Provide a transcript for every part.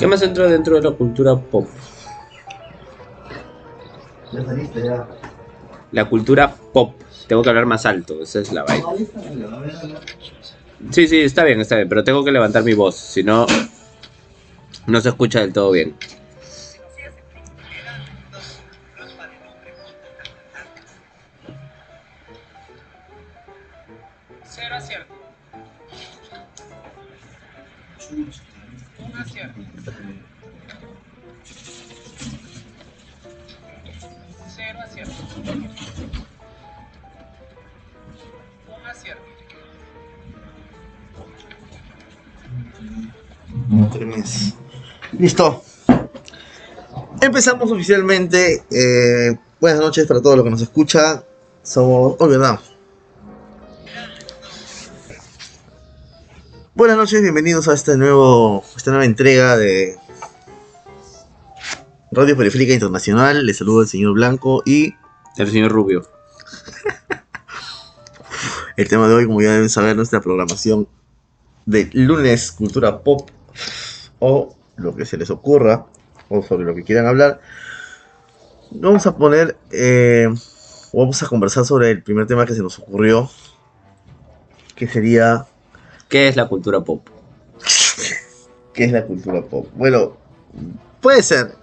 ¿Qué más entra dentro de la cultura pop? Ya saliste, ya. La cultura pop. Tengo que hablar más alto, esa es la vaina. Sí, sí, está bien, está bien, pero tengo que levantar mi voz, si no, no se escucha del todo bien. Listo. Empezamos oficialmente. eh, buenas noches para todos los que nos escuchan. Somos. Oh, verdad. Buenas noches, bienvenidos a este nuevo, esta nueva entrega de Radio Periférica Internacional. Les saludo el señor Blanco y El señor Rubio. el tema de hoy, como ya deben saber, nuestra programación de lunes cultura pop o lo que se les ocurra o sobre lo que quieran hablar. Vamos a poner, eh, o vamos a conversar sobre el primer tema que se nos ocurrió, que sería ¿Qué es la cultura pop? ¿qué es la cultura pop? Bueno, puede ser.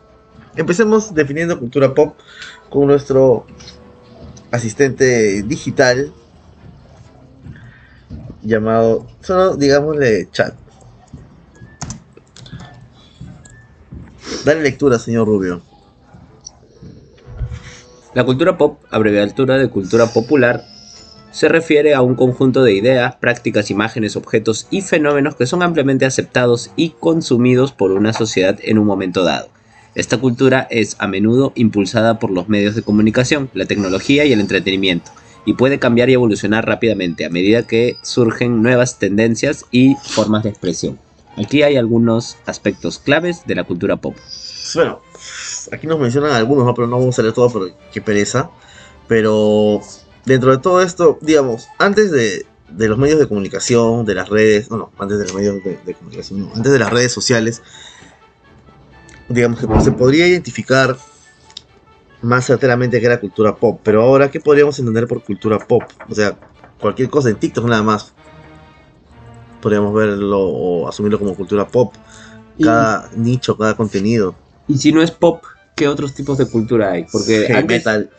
Empecemos definiendo cultura pop con nuestro asistente digital llamado, solo digámosle chat. Dale lectura, señor Rubio. La cultura pop, abreviatura de cultura popular, se refiere a un conjunto de ideas, prácticas, imágenes, objetos y fenómenos que son ampliamente aceptados y consumidos por una sociedad en un momento dado. Esta cultura es a menudo impulsada por los medios de comunicación, la tecnología y el entretenimiento, y puede cambiar y evolucionar rápidamente a medida que surgen nuevas tendencias y formas de expresión. Aquí hay algunos aspectos claves de la cultura pop. Bueno, aquí nos mencionan algunos, ¿no? pero no vamos a leer todo porque qué pereza. Pero dentro de todo esto, digamos, antes de, los medios de comunicación, de las redes, no, no, antes de los medios de, de comunicación, no, antes de las redes sociales, digamos que se podría identificar más certeramente que era cultura pop. Pero ahora, ¿qué podríamos entender por cultura pop? O sea, cualquier cosa en TikTok nada más. Podríamos verlo o asumirlo como cultura pop. Y- Cada nicho, cada contenido. Y si no es pop, ¿qué otros tipos de cultura hay? Porque Heavy antes- metal.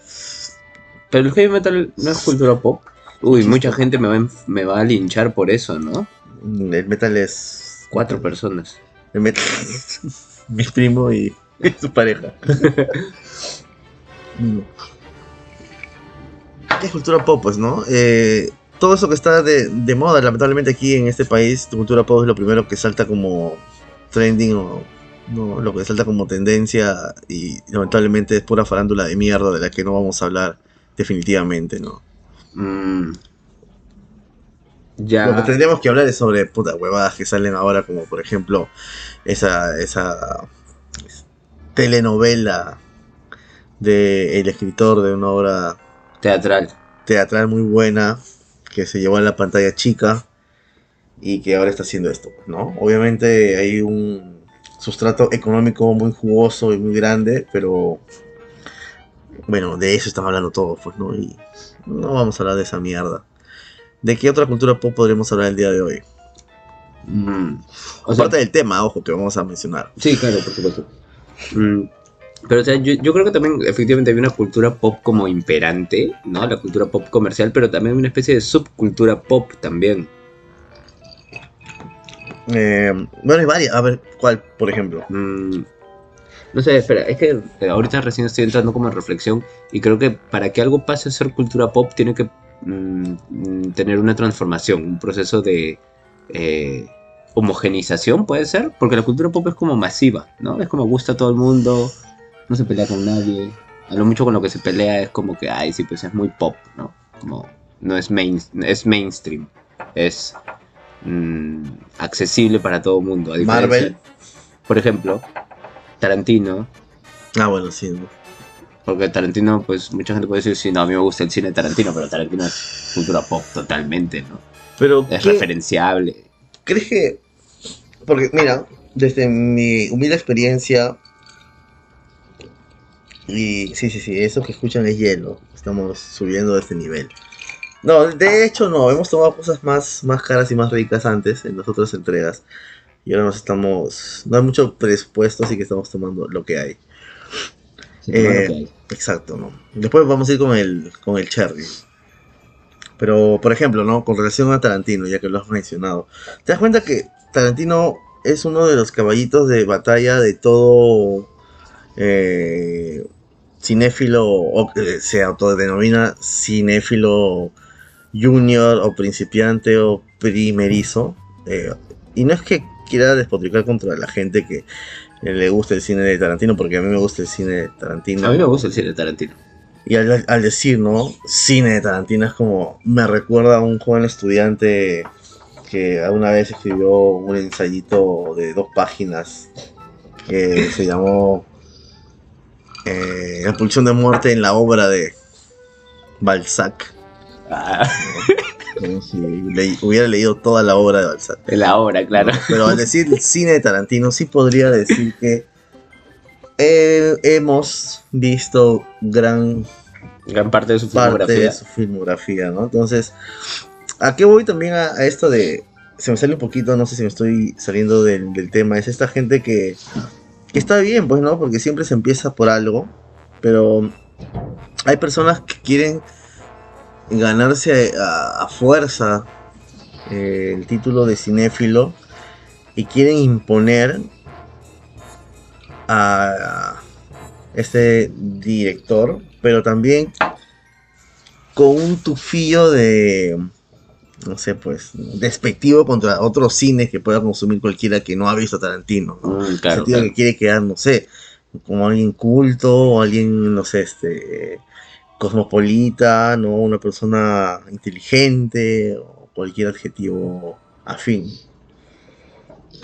Pero el heavy metal no es cultura pop. Uy, mucha gente me va, me va a linchar por eso, ¿no? El metal es. Cuatro personas. El metal es mi primo y su pareja. Mm. ¿Qué es cultura pop, pues, no? Eh, todo eso que está de, de moda, lamentablemente aquí en este país, cultura pop es lo primero que salta como trending o no, lo que salta como tendencia y lamentablemente es pura farándula de mierda de la que no vamos a hablar definitivamente, ¿no? Mm. Lo que Ya. tendríamos que hablar es sobre puta huevadas que salen ahora, como por ejemplo esa, esa telenovela de el escritor de una obra Teatral. teatral muy buena que se llevó a la pantalla chica y que ahora está haciendo esto, ¿no? Obviamente hay un sustrato económico muy jugoso y muy grande, pero bueno, de eso estamos hablando todos, pues, ¿no? Y no vamos a hablar de esa mierda. ¿De qué otra cultura pop podremos hablar el día de hoy? Mm. O sea, Aparte del tema, ojo, que vamos a mencionar. sí, claro, por supuesto. Mm. Pero o sea, yo, yo creo que también efectivamente hay una cultura pop como imperante, ¿no? La cultura pop comercial, pero también una especie de subcultura pop también. Eh, bueno, hay varias. A ver, ¿cuál, por ejemplo? Mm, no sé, espera, es que eh, ahorita recién estoy entrando como en reflexión y creo que para que algo pase a ser cultura pop tiene que mm, mm, tener una transformación, un proceso de eh, homogenización, puede ser, porque la cultura pop es como masiva, ¿no? Es como gusta a todo el mundo, no se pelea con nadie, a lo mucho con lo que se pelea es como que, ay, sí, pues es muy pop, ¿no? Como no es, main, es mainstream, es mm, accesible para todo el mundo. a Marvel. Por ejemplo, Tarantino, Ah, bueno, sí. porque Tarantino, pues mucha gente puede decir, sí, no, a mí me gusta el cine de Tarantino, pero Tarantino es cultura pop totalmente, ¿no? Pero, Es ¿qué- referenciable. ¿crees que.? Porque, mira, desde mi humilde experiencia, y sí, sí, sí, eso que escuchan es hielo. Estamos subiendo de este nivel. No, de hecho no, hemos tomado cosas más, más caras y más ricas antes en las otras entregas. Y ahora nos estamos. No hay mucho presupuesto, así que estamos tomando lo que hay. Lo Eh, que hay. Exacto, ¿no? Después vamos a ir con el, con el Cherry. Pero, por ejemplo, ¿no? Con relación a Tarantino, ya que lo has mencionado. ¿Te das cuenta que Tarantino es uno de los caballitos de batalla de todo eh, cinéfilo, o que se autodenomina cinéfilo junior o principiante o primerizo? Eh, y no es que quiera despotricar contra la gente que le gusta el cine de Tarantino, porque a mí me gusta el cine de Tarantino. A mí me gusta el cine de Tarantino. Y al, al decir, ¿no? Cine de Tarantino es como. Me recuerda a un joven estudiante que alguna vez escribió un ensayito de dos páginas que se llamó eh, La pulsión de muerte en la obra de Balzac. Ah, Como si le- hubiera leído toda la obra de Balzac. de la hora, claro. Pero al decir cine de Tarantino, sí podría decir que eh, hemos visto gran Gran parte de su parte filmografía. de su filmografía, ¿no? Entonces, ¿a qué voy también a, a esto de... Se me sale un poquito, no sé si me estoy saliendo del, del tema, es esta gente que, que está bien, pues, ¿no? Porque siempre se empieza por algo, pero hay personas que quieren ganarse a, fuerza eh, el título de cinéfilo y quieren imponer a este director, pero también con un tufillo de, no sé, pues, despectivo contra otros cines que pueda consumir cualquiera que no ha visto Tarantino. ¿no? Mm, En el claro, que quiere quedar, no sé, como alguien culto o alguien, no sé, este, cosmopolita, ¿no? Una persona inteligente o cualquier adjetivo afín.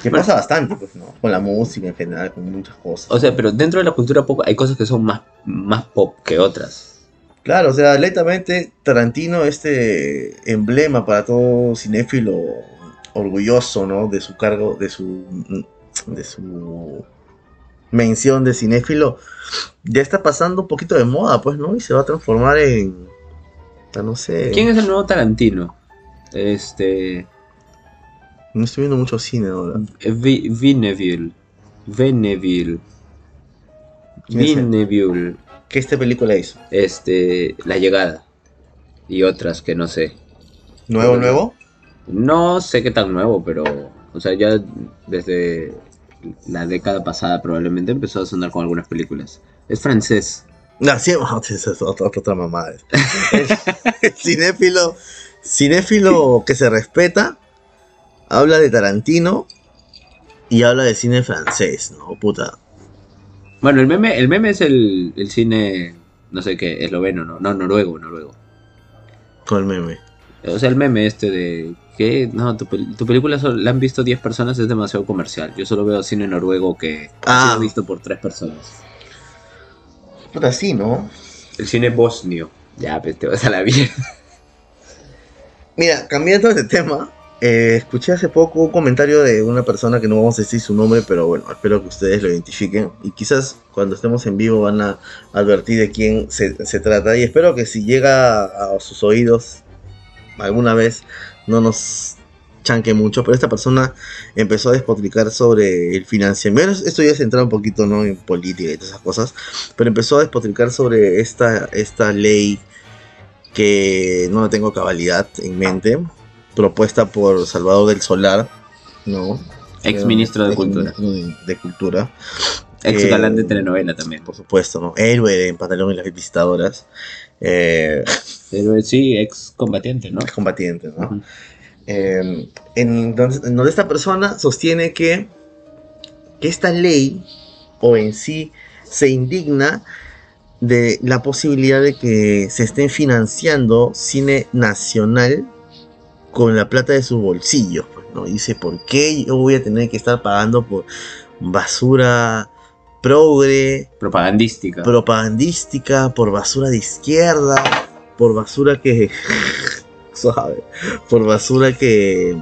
Que Bueno. pasa bastante, pues, ¿no? Con la música en general, con muchas cosas. O sea, pero dentro de la cultura pop hay cosas que son más, más pop que otras. Claro, o sea, lentamente Tarantino, este emblema para todo cinéfilo orgulloso, ¿no? De su cargo, de su, de su mención de cinéfilo, ya está pasando un poquito de moda, pues, ¿no? Y se va a transformar en, no sé, ¿Quién es el nuevo Tarantino? Este. no estoy viendo mucho cine ahora. Vi- Vineville. Veneville. Vineville. ¿Qué esta película hizo? Este. La llegada. Y otras que no sé. ¿Nuevo, nuevo? No sé qué tan nuevo, pero. O sea, ya desde la década pasada probablemente empezó a sonar con algunas películas. Es francés. No, sí, esa es otra, otra, otra mamada. El, el cinéfilo, cinéfilo que se respeta, habla de Tarantino y habla de cine francés, ¿no? Puta. Bueno, el meme, el meme es el, el cine. No sé qué, esloveno, ¿no? No, noruego, noruego. Con el meme. O sea, el meme este de que no, tu, tu película solo la han visto 10 personas es demasiado comercial. Yo solo veo cine noruego que ha Ah. sido visto por 3 personas. Puta, sí, ¿no? El cine bosnio. Ya, pues te vas a la mierda. Mira, cambiando de tema, eh, escuché hace poco un comentario de una persona que no vamos a decir su nombre, pero bueno, espero que ustedes lo identifiquen. Y quizás cuando estemos en vivo van a advertir de quién se, trata. Y espero que si llega a sus oídos alguna vez no nos chanque mucho. Pero esta persona empezó a despotricar sobre el financiamiento. Esto ya es entrar un poquito ¿no? en política y todas esas cosas. Pero empezó a despotricar sobre esta, esta ley que no tengo cabalidad en mente, propuesta por Salvador del Solar, ¿no? Ex ministro de Ex Cultura. de, de Cultura, Ex Eh, galán de telenovela también. por supuesto, ¿no? Héroe en Pantalón y las Visitadoras, eh, Pero sí, ex combatiente, ¿no? combatiente, ¿no? Eh, en, donde, en donde esta persona sostiene que, que esta ley, o en sí, se indigna de la posibilidad de que se estén financiando cine nacional con la plata de sus bolsillos. Pues, ¿no? Dice, ¿por qué yo voy a tener que estar pagando por basura progre, Propagandística. propagandística, por basura de izquierda, por basura que... suave, por basura que...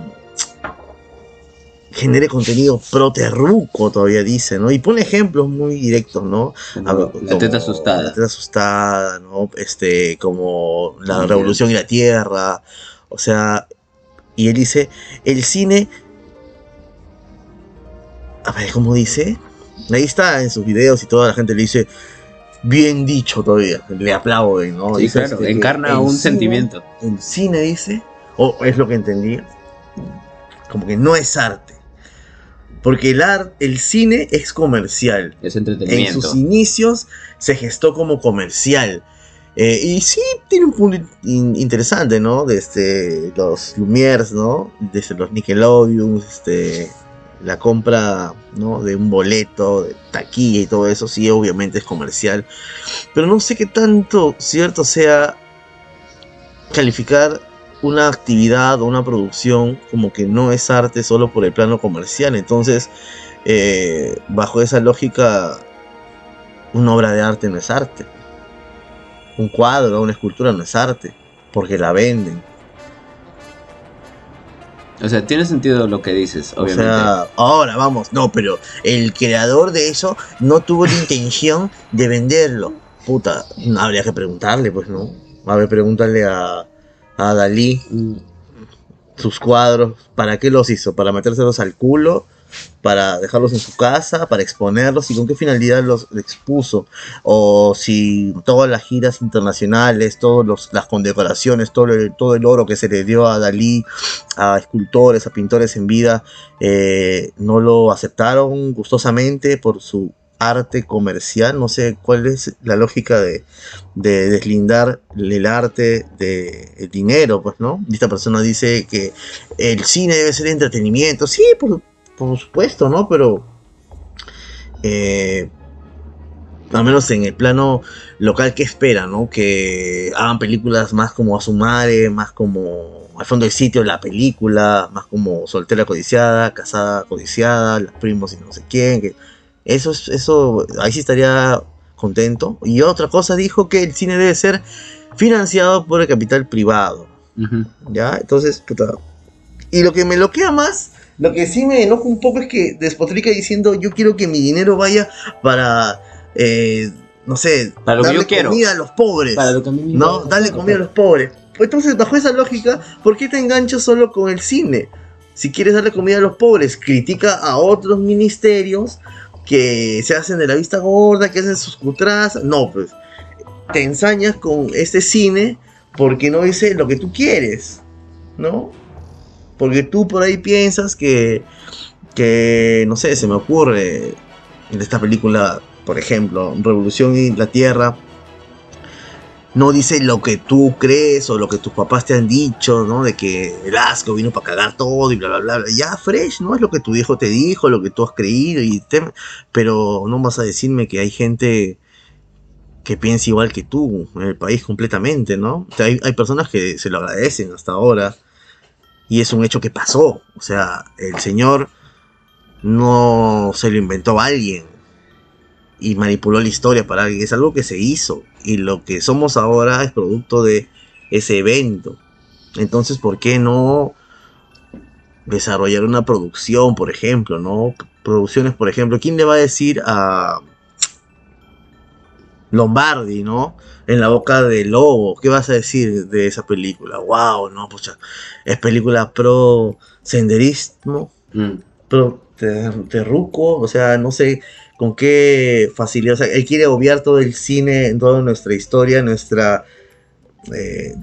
genere contenido pro terruco, todavía dice, ¿no? Y pone ejemplos muy directos, ¿no? Como la teta asustada. La teta asustada, ¿no? Este, como la revolución y la tierra. O sea, y él dice, el cine. A ver, ¿cómo dice? Ahí está en sus videos y toda la gente le dice, bien dicho todavía, le aplauden, ¿no? Sí, Dice, claro, este, encarna un cine- sentimiento. El cine dice, o es lo que entendí, como que no es arte. Porque el, ar- el cine es comercial Es en entretenimiento. sus inicios se gestó como comercial. Eh, y sí, tiene un punto in- interesante, ¿no? Desde los Lumières, ¿no? Desde los Nickelodeon, este, la compra, ¿no? De un boleto, de taquilla y todo eso, sí, obviamente es comercial. Pero no sé qué tanto cierto sea calificar una actividad o una producción como que no es arte solo por el plano comercial. Entonces, eh, bajo esa lógica, una obra de arte no es arte. Un cuadro, una escultura no es arte, porque la venden. O sea, tiene sentido lo que dices, obviamente. O sea, ahora vamos, no, pero el creador de eso no tuvo la intención de venderlo. Puta, habría que preguntarle, pues, ¿no? A ver, pregúntale a, a Dalí Mm, sus cuadros, ¿para qué los hizo? ¿Para metérselos al culo? ¿Para dejarlos en su casa? ¿Para exponerlos? ¿Y con qué finalidad los expuso? O si todas las giras internacionales, todas las condecoraciones, todo el, todo el oro que se le dio a Dalí, a escultores, a pintores en vida, eh, no lo aceptaron gustosamente por su arte comercial. No sé cuál es la lógica de, de deslindar el arte del dinero, pues, ¿no? Esta persona dice que el cine debe ser entretenimiento. Sí, por, por supuesto, ¿no? Pero, eh, al menos en el plano local, ¿qué espera, no? Que hagan películas más como Asumare, más como Al fondo del sitio, la película, más como Soltera Codiciada, Casada Codiciada, Los Primos y no sé quién. Que eso, es- eso, ahí sí estaría contento. Y otra cosa dijo que el cine debe ser financiado por el capital privado. ¿Ya? Entonces, puta. Y lo que me loquea más, lo que sí me enoja un poco es que despotrica diciendo: Yo quiero que mi dinero vaya para, eh, no sé, Para lo que darle yo quiero. comida a los pobres. Para lo que a mí me No, importa. darle comida a los pobres. Entonces, bajo esa lógica, ¿por qué te enganchas solo con el cine? Si quieres darle comida a los pobres, critica a otros ministerios que se hacen de la vista gorda, que hacen sus cutras. No, pues, te ensañas con este cine porque no dice lo que tú quieres, ¿no? Porque tú por ahí piensas que, que no sé, se me ocurre en esta película, por ejemplo, Revolución y la Tierra, no dice lo que tú crees o lo que tus papás te han dicho, ¿no? De que el asco vino para cagar todo y bla, bla, bla. Ya, fresh, ¿no? Es lo que tu hijo te dijo, lo que tú has creído, y te- pero no vas a decirme que hay gente que piensa igual que tú en el país completamente, ¿no? O sea, hay, hay personas que se lo agradecen hasta ahora y es un hecho que pasó. O sea, el señor no se lo inventó alguien y manipuló la historia para alguien. Es algo que se hizo y lo que somos ahora es producto de ese evento. Entonces, ¿por qué no desarrollar una producción, por ejemplo, no? Producciones, por ejemplo, ¿quién le va a decir a Lombardi, ¿no? En la boca del lobo. ¿Qué vas a decir de esa película? Wow, no, pucha. Es película pro senderismo, Mm. pro ter- terruco, o sea, no sé con qué facilidad. O sea, él quiere obviar todo el cine, toda nuestra historia, nuestra. eh,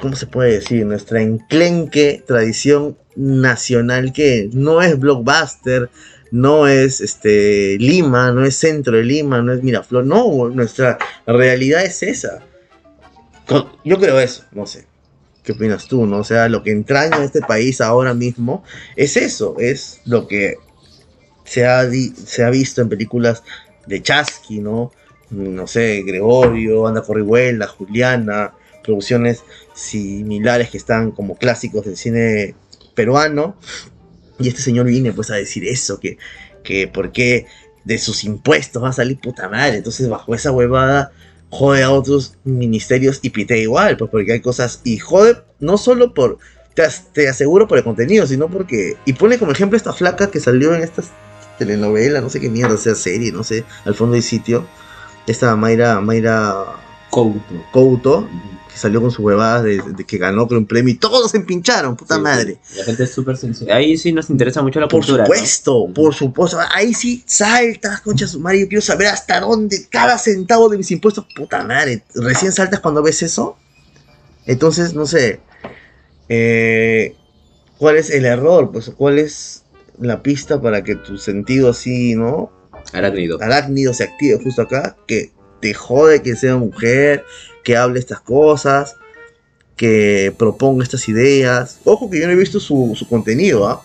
¿Cómo se puede decir? Nuestra enclenque tradición nacional que no es blockbuster, no es este Lima, no es centro de Lima, no es Miraflor, no, nuestra realidad es esa. Yo creo eso, no sé. ¿Qué opinas tú? No? O sea, lo que entraña a este país ahora mismo es eso, es lo que se ha, se ha visto en películas de Chasqui, ¿no? No sé, Gregorio, Anda Corrihuela, Juliana, producciones similares que están como clásicos del cine peruano. Y este señor viene pues a decir eso, que, que por qué de sus impuestos va a salir puta madre. Entonces bajo esa huevada jode a otros ministerios y pitea igual, pues porque hay cosas y jode no solo por te, as- te aseguro por el contenido, sino porque. Y pone como ejemplo esta flaca que salió en esta telenovela, no sé qué mierda sea serie, no sé, al fondo del sitio. Esta Mayra, Mayra Couto. Couto, que salió con sus huevadas de, de que ganó con un premio y todos se empincharon, puta Sí, madre. La gente es súper sensible. Ahí sí nos interesa mucho la Por cultura. ¿no? supuesto, por supuesto. Ahí sí saltas, concha su madre. Yo quiero saber hasta dónde cada centavo de mis impuestos. Puta madre. Recién saltas cuando ves eso. Entonces, no sé. eh, ¿Cuál es el error? Pues, ¿cuál es la pista para que tu sentido así, ¿no? Arácnido. arácnido se active justo acá, que te jode que sea mujer, que hable estas cosas, que proponga estas ideas. Ojo que yo no he visto su, su contenido, ¿ah?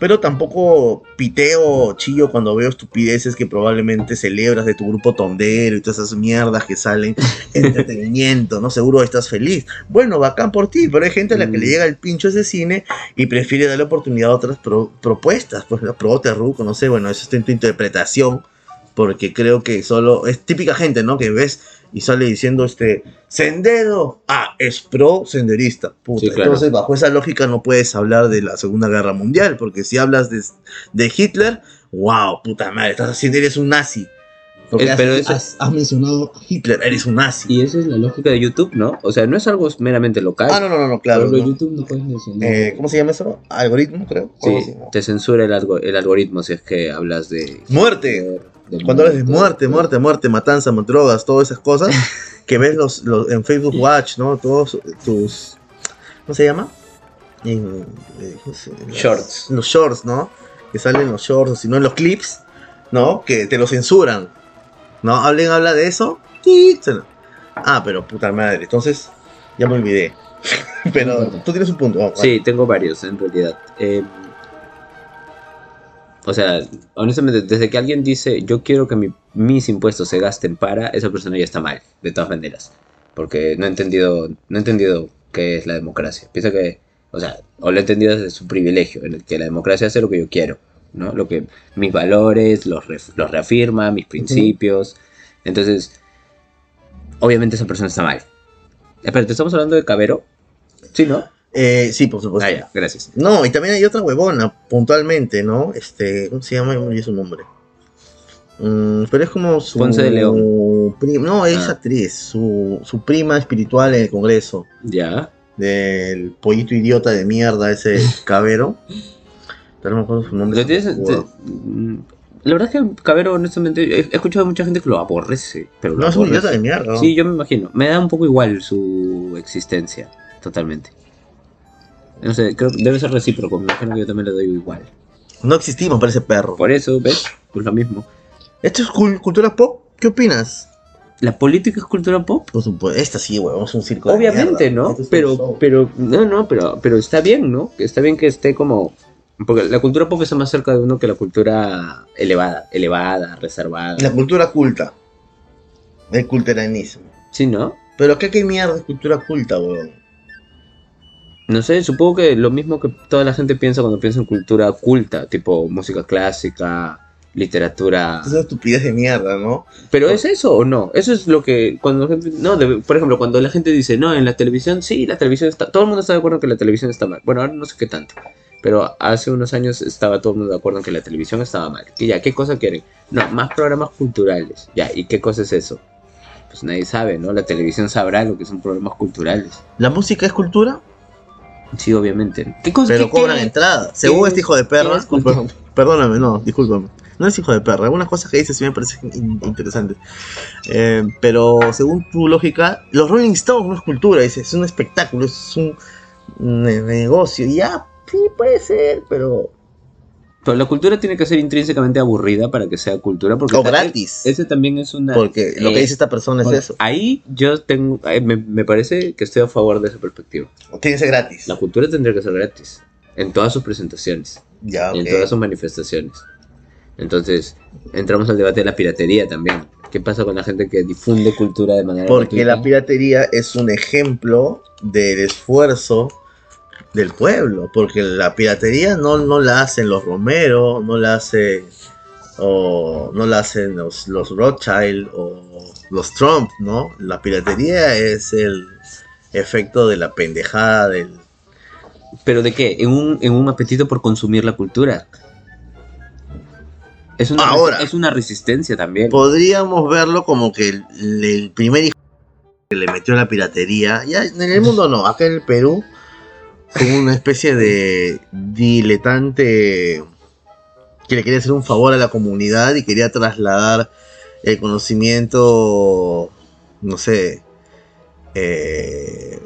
Pero tampoco piteo chillo cuando veo estupideces que probablemente celebras de tu grupo tondero y todas esas mierdas que salen. Entretenimiento, ¿no? Seguro estás feliz. Bueno, bacán por ti, pero hay gente a la que le Mm. llega el pincho ese cine y prefiere darle oportunidad a otras pro- propuestas. Pues la pro Terruco, no sé, bueno, eso está en tu interpretación. Porque creo que solo es típica gente, ¿no? Que ves y sale diciendo este sendero. Ah, es pro senderista. Puta. Sí, claro. Entonces, bajo esa lógica no puedes hablar de la Segunda Guerra Mundial. Porque si hablas de, de Hitler, wow, puta madre, estás haciendo, eres un nazi. Porque Eh, has, pero eso- has- has mencionado Hitler, eres un nazi. Y esa es la lógica de YouTube, ¿no? O sea, no es algo meramente local. Ah, no, no, no, no, claro. ¿no? YouTube no puedes mencionar. Eh, ¿Cómo se llama eso? Algoritmo, creo. Sí, te censura el, algo- el algoritmo si es que hablas de. Muerte. de Cuando hablas de muerte, muerte, muerte, matanza, drogas, todas esas cosas, que ves los, los- en Facebook Watch, ¿no? Todos tus. ¿Cómo se llama? En, eh, ¿cómo se- las- Shorts. Los shorts, ¿no? Que salen los shorts, o si no en los clips, ¿no? Que te lo censuran. ¿No? Hablen, habla de eso. Ah, pero puta madre. Entonces, ya me olvidé. pero tú tienes un punto. Sí, tengo varios en realidad. Eh, o sea, honestamente, desde que alguien dice yo quiero que mi- mis impuestos se gasten para, esa persona ya está mal, de todas maneras. Porque no ha entendido, no ha entendido qué es la democracia. Piensa que, o sea, o lo ha entendido desde su privilegio, en el que la democracia hace lo que yo quiero, ¿no? Lo que mis valores los, ref- los reafirma, mis principios. Entonces, obviamente esa persona está mal. Espera, ¿te estamos hablando de Cabero? Sí, ¿no? Eh, sí, por supuesto. Ah, ya, gracias. No, y también hay otra huevona, puntualmente, ¿no? Este, ¿cómo se llama? Olvidé su nombre. Mm, pero es como su... Ponce de León. pri- no, es Ah. actriz, su, su prima espiritual en el Congreso, Ya. del pollito idiota de mierda, ese cabero. Pero no me acuerdo su nombre. Tienes- te- mm, la verdad es que Cabero, honestamente, he, he escuchado a mucha gente que lo aborrece. Pero lo No, es un idiota de mierda. Sí, yo me imagino. Me da un poco igual su existencia, totalmente. No sé, creo que debe ser recíproco. Me imagino que yo también le doy igual. No existimos para ese perro. Por eso, ¿ves? Pues lo mismo. ¿Esto es cul- cultura pop? ¿Qué opinas? ¿La política es cultura pop? Por supuesto, esta sí, huevón, es un circo de Obviamente, mierda. ¿no? Esto es Pero, pero, no, no, pero, pero está bien, ¿no? Está bien que esté como... Porque la cultura pop está más cerca de uno que la cultura elevada, elevada, reservada. La cultura culta. El culteranismo. Sí, ¿no? Pero ¿qué, qué mierda es cultura culta, huevón? No sé, supongo que lo mismo que toda la gente piensa cuando piensa en cultura culta, tipo música clásica, literatura. Es una estupidez de mierda, ¿no? Pero es eso o no? Eso es lo que cuando la gente, no, de- por ejemplo, cuando la gente dice, "No, en la televisión sí, la televisión está todo el mundo está de acuerdo que la televisión está mal." Bueno, ahora no sé qué tanto. Pero hace unos años estaba todo el mundo de acuerdo en que la televisión estaba mal. Que ya, ¿qué cosa quieren? No, más programas culturales. Ya, ¿y qué cosa es eso? Pues nadie sabe, ¿no? La televisión sabrá lo que son programas culturales. ¿La música es cultura? Sí, obviamente. ¿Qué cosa? Pero qué- cobran qué- entrada. Según este hijo de perra. Perdóname, no, discúlpame. No es hijo de perra. Algunas cosas que dices sí me parecen in- interesantes. Eh, pero según tu lógica, los Rolling Stones no es cultura. Dices, es un espectáculo, es un ne- negocio. Y ya, sí, puede ser, pero. Pero la cultura tiene que ser intrínsecamente aburrida para que sea cultura. Porque O gratis. Ese también es una. Porque lo que eh, dice esta persona es eso. Ahí yo tengo, eh, me, me parece que estoy a favor de esa perspectiva. Tiene que ser gratis. La cultura tendría que ser gratis, en todas sus presentaciones, Ya, y ok. en todas sus manifestaciones. Entonces, entramos al debate de la piratería también. ¿Qué pasa con la gente que difunde cultura de manera Porque gratuita? la piratería es un ejemplo del esfuerzo del pueblo. Porque la piratería no, no la hacen los Romero, no la hace o no la hacen los, los Rothschild o los Trump, ¿no? La piratería es el efecto de la pendejada del, ¿Pero de qué? En un, en un apetito por consumir la cultura. Es una, Ahora. es una resistencia también. Podríamos verlo como que el, el primer hijo que le metió la piratería, ya en el mundo no, acá en el Perú, como una especie de diletante que le quería hacer un favor a la comunidad y quería trasladar el conocimiento, no sé, eh,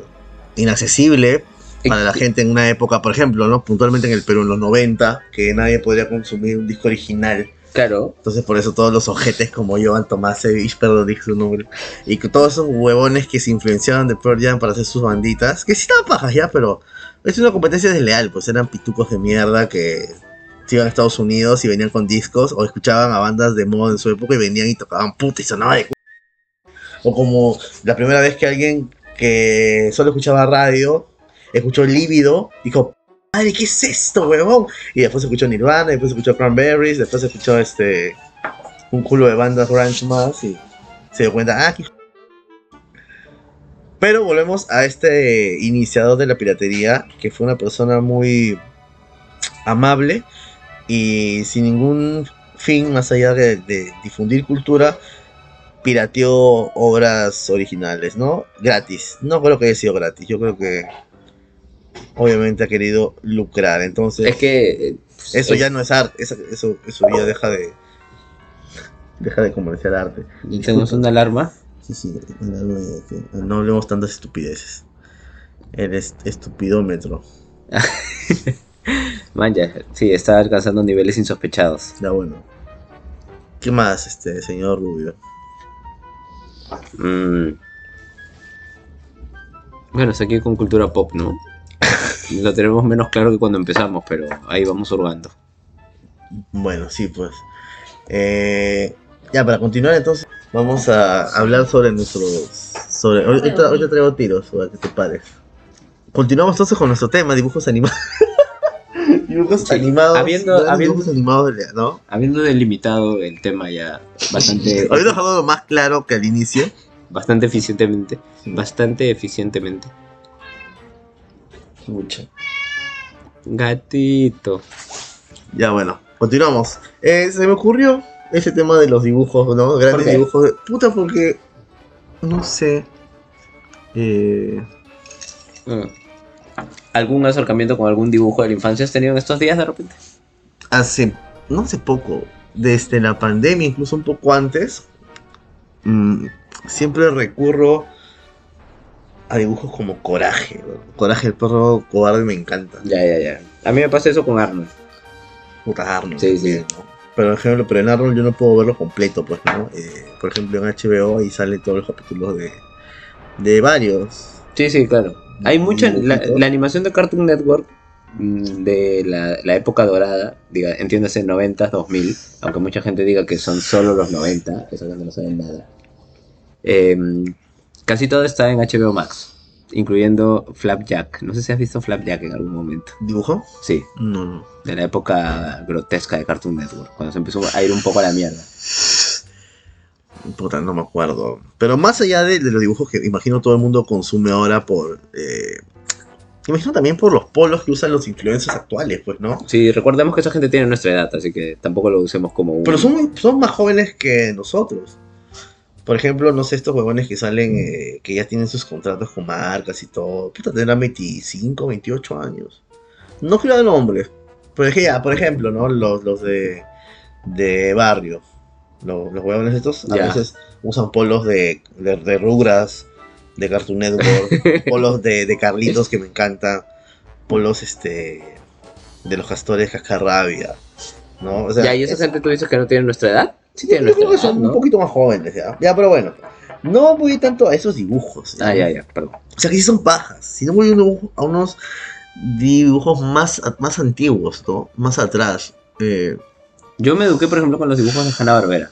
inaccesible para la gente en una época, por ejemplo, ¿no? puntualmente en el Perú en los 90, que nadie podría consumir un disco original. Claro. Entonces por eso todos los ojetes como Jovan Tomasevich, perdón, dije su nombre, y que todos esos huevones que se influenciaban de Pearl Jam para hacer sus banditas, que sí estaban pajas ya, pero es una competencia desleal, pues eran pitucos de mierda que se iban a Estados Unidos y venían con discos, o escuchaban a bandas de moda en su época y venían y tocaban puta y sonaba de O como la primera vez que alguien que solo escuchaba radio, escuchó Lívido, dijo, madre, ¿qué es esto, huevón? Y después escuchó Nirvana, después escuchó Cranberries, después escuchó este un culo de bandas grunge más y se dio cuenta, ah, qué hijo". Pero volvemos a este iniciador de la piratería, que fue una persona muy amable y sin ningún fin más allá de, de difundir cultura, pirateó obras originales, ¿no? Gratis. No creo que haya sido gratis, yo creo que obviamente ha querido lucrar. Entonces, Es que. eh, eso es- ya no es arte, eso, eso, eso ya deja de deja de comerciar arte. Tenemos una alarma. Sí, sí, no, hablemos tantas estupideces. Eres estupidómetro. Man, ya, sí, está alcanzando niveles insospechados. Ya bueno. ¿Qué más, este señor Rubio? Mm. Bueno, está aquí con cultura pop, ¿no? Lo tenemos menos claro que cuando empezamos, pero ahí vamos hurgando. Bueno, sí, pues. Eh, ya, para continuar entonces, vamos a hablar sobre nuestros... Sobre, ahorita, ahorita traigo tiros, para que te pares. Continuamos entonces con nuestro tema, dibujos animados. dibujos Sí, animados. habiendo- habiendo- dibujos animados, de- ¿no? Habiendo delimitado el tema ya bastante, Habiendo dejado más claro que al inicio. bastante eficientemente, bastante eficientemente. Mucho. Gatito. Ya bueno, continuamos. Eh, se me ocurrió ese tema de los dibujos, ¿no? Grandes dibujos. De... Puta, porque. No sé. Eh, Mm. ¿Algún acercamiento con algún dibujo de la infancia has tenido en estos días de repente? hace. No hace poco. Desde la pandemia, incluso un poco antes. mm, siempre recurro a dibujos como Coraje. ¿no? Coraje, el perro cobarde, me encanta. Ya, ya, ya. A mí me pasa eso con Arnold. Puta Arnold. Sí, también, sí. ¿no? Pero, por ejemplo, pero en Arnold yo no puedo verlo completo, pues, ¿no? Eh, por ejemplo, en HBO ahí salen todos los capítulos de, de varios. Sí, sí, claro. Hay mucha. La, animación de Cartoon Network mm, de la, la época dorada, diga, entiéndase 90, 2000, aunque mucha gente diga que son solo los 90, eso no saben nada. Em, casi todo está en HBO Max, incluyendo Flapjack. No sé si has visto Flapjack en algún momento. ¿Dibujo? Sí, No, no. de la época grotesca de Cartoon Network, cuando se empezó a ir un poco a la mierda. Puta, no me acuerdo. Pero más allá de, de los dibujos que imagino todo el mundo consume ahora por... Eh, imagino también por los polos que usan los influencers actuales, pues, ¿no? Sí, recordemos que esa gente tiene nuestra edad, así que tampoco lo usemos como un... Pero son, son más jóvenes que nosotros. Por ejemplo, no sé, estos huevones que salen, eh, que ya tienen sus contratos con marcas y todo. Puta, tendrán 25, 28 años. No quiero dar nombres. Pero es que ya, por ejemplo, ¿no? Los, los de, de barrio. Los, los huevones estos a Ya. veces usan polos de, de, de Rugrats, de Cartoon Network, polos de, de Carlitos que me encanta, polos este de los castores cascarrabia. ¿no? O sea, ya, y esa es- gente tú dices que no tiene nuestra edad. Sí yo creo que edad, son ¿no? un poquito más jóvenes, ¿ya? Ya, pero bueno. No voy tanto a esos dibujos. Ah, ya, ya, perdón. O sea, que sí son pajas. Sino voy a, uno- a unos dibujos más, más antiguos, ¿no? Más atrás. Eh, Yo me eduqué, por ejemplo, con los dibujos de Hanna Barbera.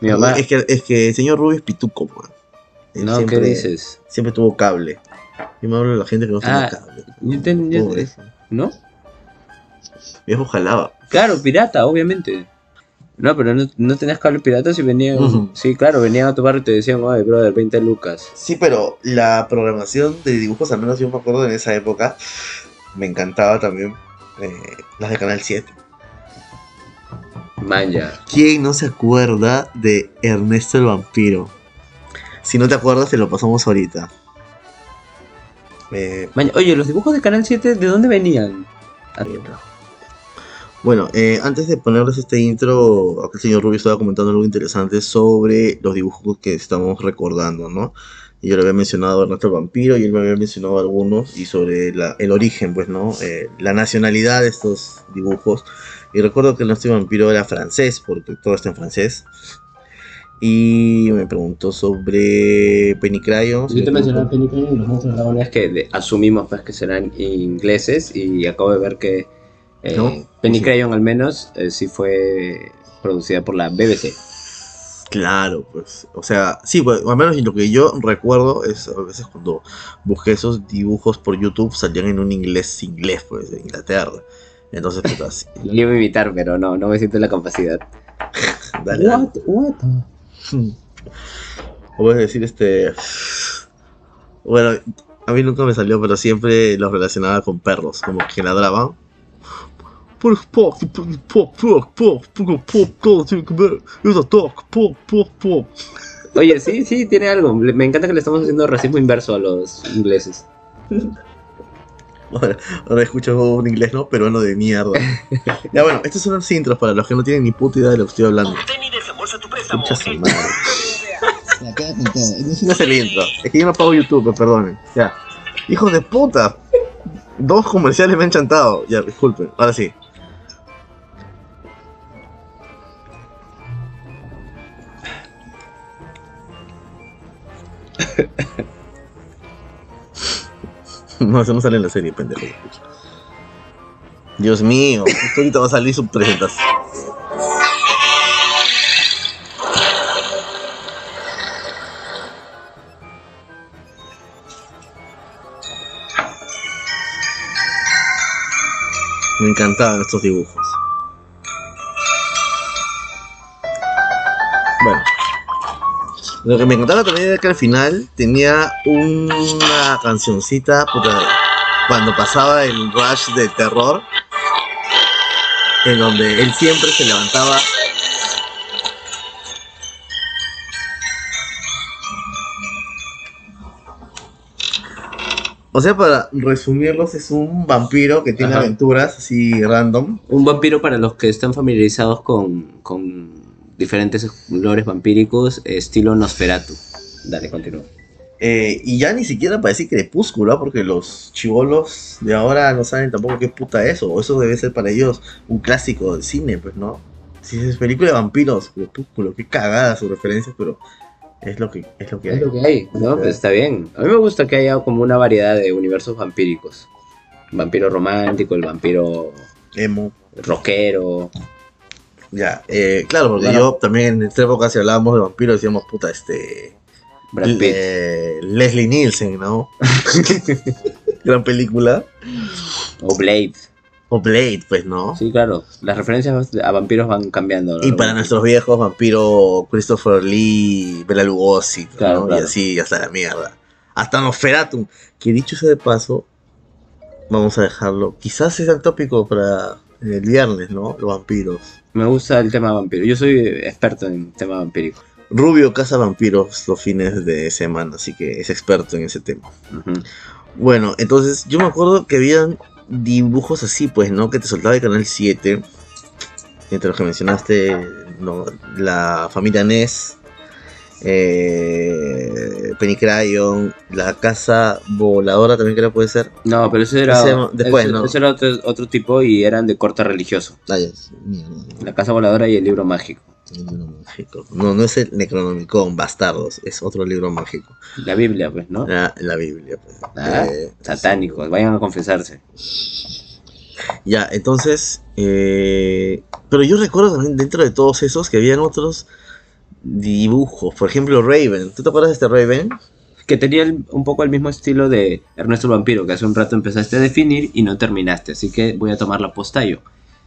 Mi mamá. es, que, es que el señor Rubio es pituco. Él No, siempre, ¿qué dices? Siempre tuvo cable. Yo me hablo de la gente que no tiene Ah, cable. yo. ¿No? Viejo jalaba. Claro, pirata, obviamente. No, pero no, no tenías cable pirata si venían. Sí, claro, venían a tu barrio y te decían, oye, brother, 20 lucas. Sí, pero la programación de dibujos, al menos yo me acuerdo en esa época, me encantaba también eh, las de Canal 7. Man, ya. ¿Quién no se acuerda de Ernesto el Vampiro? Si no te acuerdas, te lo pasamos ahorita. Eh, oye, los dibujos de Canal 7, ¿de dónde venían? Bueno, eh, antes de ponerles este intro, acá el señor Rubio estaba comentando algo interesante sobre los dibujos que estamos recordando, ¿no? Y yo le había mencionado a Ernesto el Vampiro y él me había mencionado algunos y sobre la- el origen, pues, ¿no? Eh, la nacionalidad de estos dibujos. Y recuerdo que Ernesto el Vampiro era francés, porque todo está en francés. Y me preguntó sobre Penny Crayon. Yo te mencionaba Penny Crayon y los monstruos dragones que de- asumimos pues, que serán ingleses y acabo de ver que eh, ¿No? Penny Sí. Crayon al menos eh, sí fue producida por la BBC. Claro, pues, o sea, sí, pues, al menos lo que yo recuerdo es a veces cuando busqué esos dibujos por YouTube salían en un inglés inglés, pues, de Inglaterra. Entonces, pues, así, Lo iba a imitar, pero no, no me siento en la capacidad. dale, dale. What? O puedes decir, este, bueno, a mí nunca me salió, pero siempre los relacionaba con perros, como que ladraban. Oye, sí, sí, tiene algo. Me encanta que le estamos haciendo racismo inverso a los ingleses. Ahora, ahora escucho un inglés, ¿no? Peruano de mierda. ya bueno, estos son los intros para los que no tienen ni puta idea de lo que estoy hablando. Escucha su madre. No es el intro. Es que yo no pago YouTube, me perdonen. Ya. Hijos de puta. Dos comerciales me han chantado. Ya, disculpen. Ahora sí. No, eso no sale en la serie, pendejo. Dios mío, justo ahorita va a salir su presentación. Me encantaban estos dibujos. Bueno. Lo que me encantaba también era que al final tenía una cancioncita puta, cuando pasaba el rush de terror. En donde él siempre se levantaba. O sea, para resumirlos, es un vampiro que tiene Ajá. aventuras así random. Un vampiro para los que están familiarizados con, con diferentes lores vampíricos, estilo Nosferatu. Dale, continúa. Eh, y ya ni siquiera parece crepúsculo, ¿ah? porque los chivolos de ahora no saben tampoco qué puta es, o eso debe ser para ellos un clásico del cine, pues, ¿no? Si es película de vampiros, crepúsculo, qué cagada sus referencias, pero es lo que, es lo que hay. Es lo que hay, ¿no? Pues está bien. A mí me gusta que haya como una variedad de universos vampíricos. El vampiro romántico, el vampiro Emo. rockero. Ya, eh, claro, porque Claro. yo también en esta época si hablábamos de vampiros decíamos, puta, este... Brad Pitt. eh, Leslie Nielsen, ¿no? Gran película. O Blade. O Blade, pues, ¿no? Sí, claro. Las referencias a vampiros van cambiando. ¿no? Y para nuestros viejos, vampiro Christopher Lee, Bela Lugosi, ¿no? Claro, claro. y así, hasta la mierda. Hasta Nosferatu, que dicho sea de paso, vamos a dejarlo. Quizás es el tópico para el viernes, ¿no? Los vampiros. Me gusta el tema vampiro. Yo soy experto en tema vampírico. Rubio caza vampiros los fines de semana, así que es experto en ese tema. Bueno, entonces yo me acuerdo que habían dibujos así, pues, ¿no? Que te soltaba el canal 7. Entre los que mencionaste, ¿no? La familia Ness, eh, Penny Crayon, la casa voladora también creo puede ser. No, pero eso era, Ese- después, ese- ¿no? ese era otro, otro tipo y eran de corte religioso. Mierda, La casa voladora y el libro mágico. un libro mágico. No, no es el Necronomicon, Bastardos, es otro libro mágico. La Biblia, pues, ¿no? La, la Biblia. pues. Ah, Eh, Satánicos, vayan a confesarse. Ya, entonces, eh, pero yo recuerdo también dentro de todos esos que habían otros dibujos, por ejemplo Raven, ¿tú te acuerdas de este Raven? Que tenía un poco el mismo estilo de Ernesto Vampiro, que hace un rato empezaste a definir y no terminaste, así que voy a tomar la posta yo.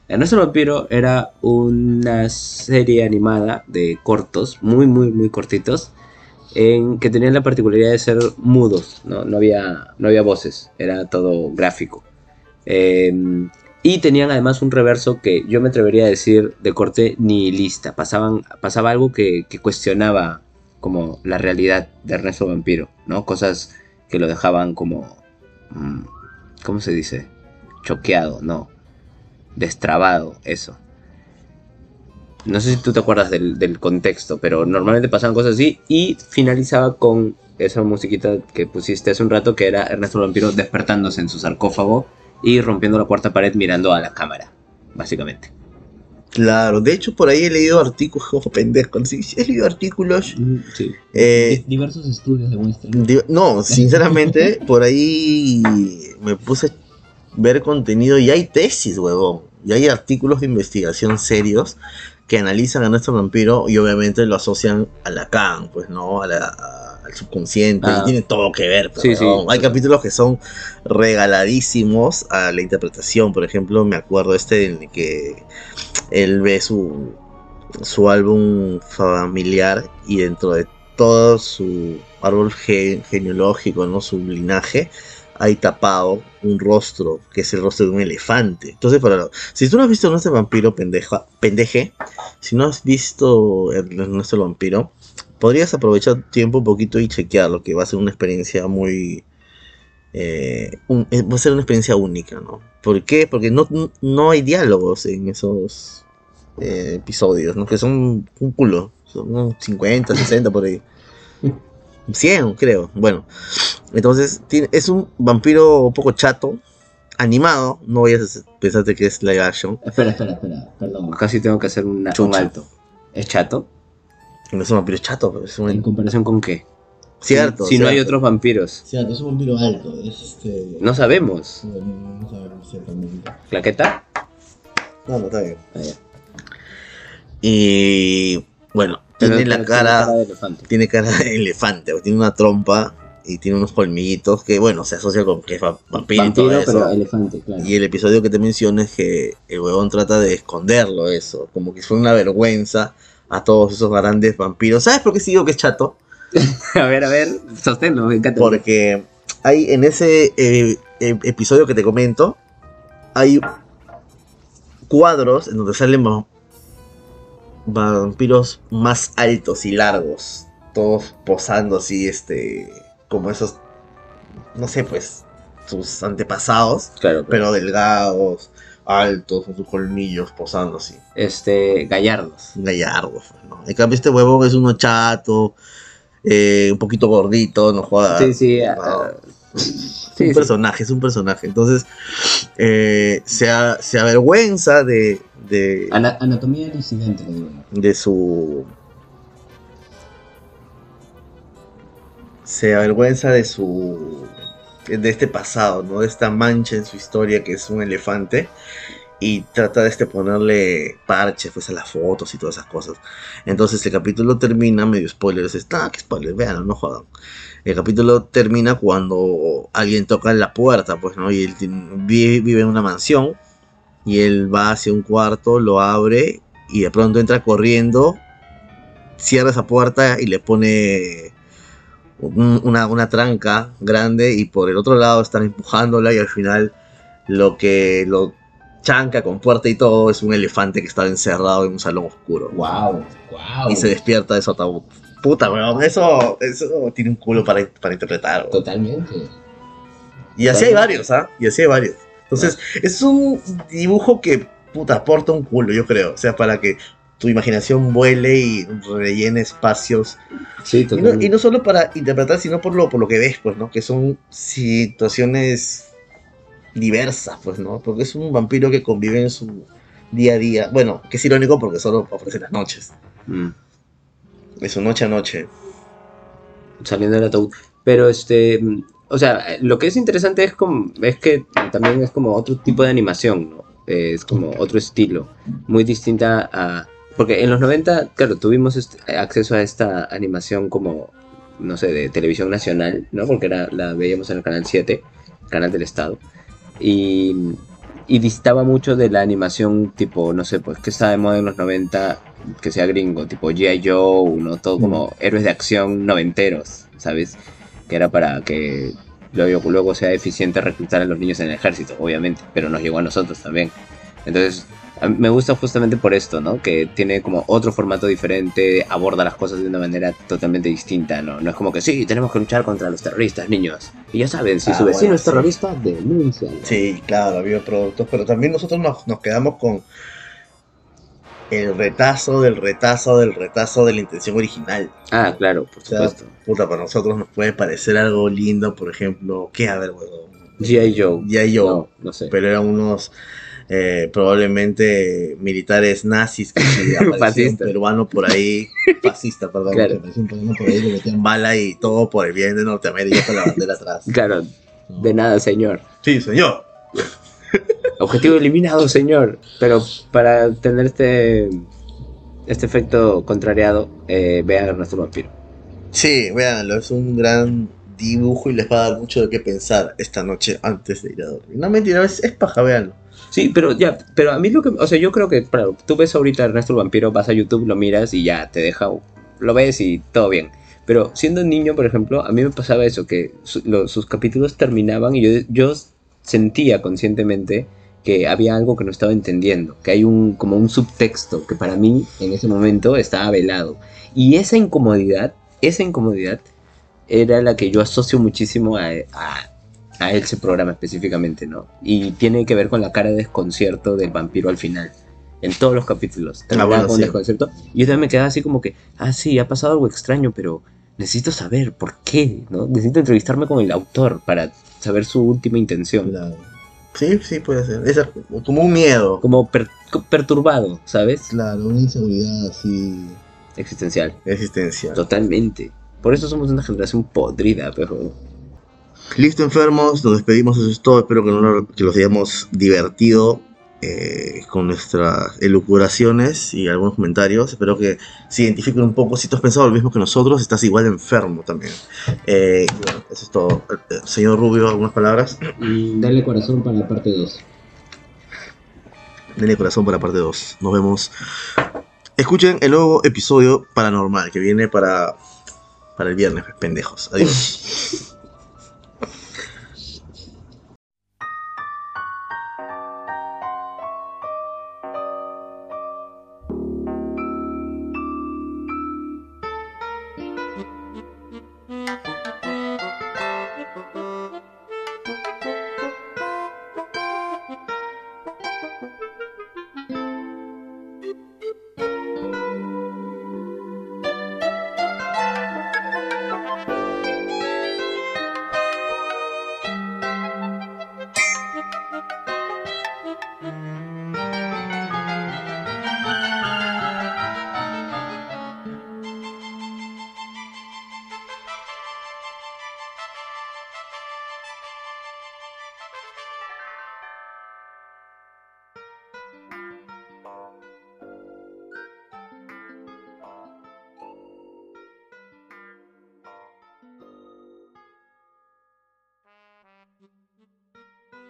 Ernesto Vampiro era una serie animada de cortos, muy, muy, muy cortitos, en que tenían la particularidad de ser mudos, no, no, había, no había voces, era todo gráfico. Eh, y tenían además un reverso que yo me atrevería a decir de corte nihilista. Pasaban, pasaba algo que, cuestionaba como la realidad de Ernesto Vampiro, ¿no? Cosas que lo dejaban como... mm, ¿Cómo se dice? Choqueado, ¿no? Destrabado, eso. No sé si tú te acuerdas del, del contexto, pero normalmente pasaban cosas así y finalizaba con esa musiquita que pusiste hace un rato que era Ernesto Vampiro despertándose en su sarcófago y rompiendo la cuarta pared mirando a la cámara, básicamente. Claro, de hecho por ahí he leído artículos como pendejo. Sí, sí, he leído artículos. Sí. eh, Diversos estudios demuestran. di- no, sinceramente, por ahí me puse a ver contenido y hay tesis, huevón. Y hay artículos de investigación serios que analizan a nuestro vampiro y obviamente lo asocian a Lacan, pues, ¿no? A la- a- al subconsciente. Ah. Y tiene todo que ver. Sí, sí. Hay capítulos que son regaladísimos a la interpretación. Por ejemplo, me acuerdo este en el que él ve su, su álbum familiar y dentro de todo su árbol ge- genealógico, ¿no? su linaje, hay tapado un rostro, que es el rostro de un elefante. Entonces, para si tú no has visto nuestro vampiro pendeja, pendeje, si no has visto el, nuestro vampiro, podrías aprovechar tiempo un poquito y chequearlo, que va a ser una experiencia muy... eh, un- eh, va a ser una experiencia única, ¿no? ¿Por qué? Porque no, no hay diálogos en esos eh, episodios, ¿no? Que son un culo, son unos 50, 60 por ahí. 100, creo. Bueno, entonces tiene, es un vampiro un poco chato, animado. No vayas a pensarte que es live action. Espera, espera, espera, perdón. Casi tengo que hacer una- un alto. ¿Es chato? No es un vampiro chato, pero es ¿En un. comparación con qué? Cierto. Si, si no hay otros vampiros. Cierto, es un vampiro alto. Es este. No sabemos. No, no sabemos ciertamente. ¿Claqueta? No, no, está bien. Ah, ya. Y bueno, tiene la cara. de elefante. Tiene cara de elefante, o tiene una trompa y tiene unos colmillitos que, bueno, se asocia con que es va- vampiro, y todo Vampiro, eso. pero elefante, claro. Y el episodio que te menciono es que el huevón trata de esconderlo, eso. Como que fue una vergüenza a todos esos grandes vampiros. ¿Sabes por qué sí digo que es chato? A ver, a ver, sosténlo, me encanta. Porque hay en ese eh, eh, episodio que te comento, hay cuadros en donde salen va- vampiros más altos y largos. Todos posando así, este. Como esos. No sé, pues. Sus antepasados. Claro, Pero delgados, altos, con sus colmillos posando así. este, gallardos. Gallardos, ¿no? En cambio, este huevón es uno chato. eh, un poquito gordito, no joda. Sí, sí. no. ah, Es sí, un sí. personaje, es un personaje. Entonces, eh, se, a- se avergüenza de, de, Ana- anatomía del incidente, digo. de su. Se avergüenza de su. De este pasado, ¿no? De esta mancha en su historia que es un elefante. Y trata de este ponerle parches pues a las fotos y todas esas cosas. Entonces el capítulo termina, medio spoilers, está, que spoiler, vean, no jodan. El capítulo termina cuando alguien toca la puerta, pues, ¿no? Y él vive, en una mansión. Y él va hacia un cuarto, lo abre y de pronto entra corriendo, cierra esa puerta y le pone una, una tranca grande y por el otro lado están empujándola y al final lo que lo chanca con puerta y todo es un elefante que estaba encerrado en un salón oscuro Wow, wow. y se despierta de su ataúd. Puta, weón, eso, eso tiene un culo para, para interpretar. weón. Totalmente. Y así hay varios, ¿ah? Y así hay varios. Entonces, es un dibujo que, puta, aporta un culo, yo creo. O sea, para que tu imaginación vuele y rellene espacios. Sí, Y no, totalmente. y no solo para interpretar, sino por lo, por lo que ves, pues, ¿no? Que son situaciones diversas, pues, ¿no? Porque es un vampiro que convive en su día a día. Bueno, que es irónico porque solo ofrece las noches. Mm, Es su noche a noche. saliendo del ataúd. Pero este, mm, o sea, lo que es interesante es como, es que también es como otro tipo de animación, ¿no? Es como otro estilo, muy distinta a... Porque en los 90, claro, tuvimos este- acceso a esta animación como, no sé, de televisión nacional, ¿no? Porque era, la veíamos en el canal 7, canal del Estado. Y, y distaba mucho de la animación tipo, no sé, pues que estaba de moda en los 90, que sea gringo, tipo G.I. Joe, ¿no? Todo como héroes de acción noventeros, ¿sabes? Que era para que luego, luego sea eficiente reclutar a los niños en el ejército, obviamente, pero nos llegó a nosotros también. Entonces, me gusta justamente por esto, ¿no? Que tiene como otro formato diferente, aborda las cosas de una manera totalmente distinta, ¿no? No es como que sí, tenemos que luchar contra los terroristas, niños. Y ya saben, si Ah, su vecino bueno, es sí. terrorista, denúncialo. Sí, claro, había productos, pero también nosotros nos, nos quedamos con el retazo del retazo del retazo de la intención original. Ah, claro, por O sea, supuesto. puta, para nosotros nos puede parecer algo lindo, por ejemplo, ¿qué? A ver, huevón. G.I. Joe. G.I. Joe. No, no sé. Pero eran unos eh, probablemente militares nazis que se un peruano por ahí, fascista, perdón, Claro. que un peruano por ahí, le metían bala y todo por el bien de Norteamérica con la bandera atrás. Claro, de nada, señor. Sí, señor. Objetivo eliminado, señor. Pero para tener este este efecto contrariado, eh, vean Ernesto Vampiro. Sí, véanlo, es un gran dibujo y les va a dar mucho de qué pensar esta noche antes de ir a dormir. No mentira, es, es paja, véanlo. Sí, pero ya, pero a mí lo que, o sea, yo creo que, claro, tú ves ahorita Ernesto el Vampiro, vas a YouTube, lo miras y ya te deja, lo ves y todo bien. Pero siendo niño, por ejemplo, a mí me pasaba eso, que sus capítulos terminaban y yo, yo sentía conscientemente que había algo que no estaba entendiendo, que hay un como un subtexto que para mí en ese momento estaba velado. Y esa incomodidad, esa incomodidad era la que yo asocio muchísimo a, a ese programa específicamente, ¿no? Y tiene que ver con la cara de desconcierto del vampiro al final. En todos los capítulos. Terminaba bueno, con sí. desconcierto. Y yo también me quedaba así como que, ah, sí, ha pasado algo extraño, pero necesito saber por qué, ¿no? Necesito entrevistarme con el autor para saber su última intención. Sí, sí, puede ser. Es como un miedo. Como per- perturbado, ¿sabes? Claro, una inseguridad así. Existencial. Existencial. Totalmente. Por eso somos una generación podrida, pero... Listo, enfermos, nos despedimos, eso es todo. Espero que, no- que los hayamos divertido eh, con nuestras elucubraciones y algunos comentarios. Espero que se identifiquen un poco. Si tú has pensado lo mismo que nosotros, estás igual de enfermo también. Eh, bueno, eso es todo. Eh, Señor Rubio, ¿algunas palabras? Mm, Dale corazón para la parte 2. Denle corazón para parte 2. Nos vemos. Escuchen el nuevo episodio paranormal que viene para, para el viernes, pendejos. Adiós.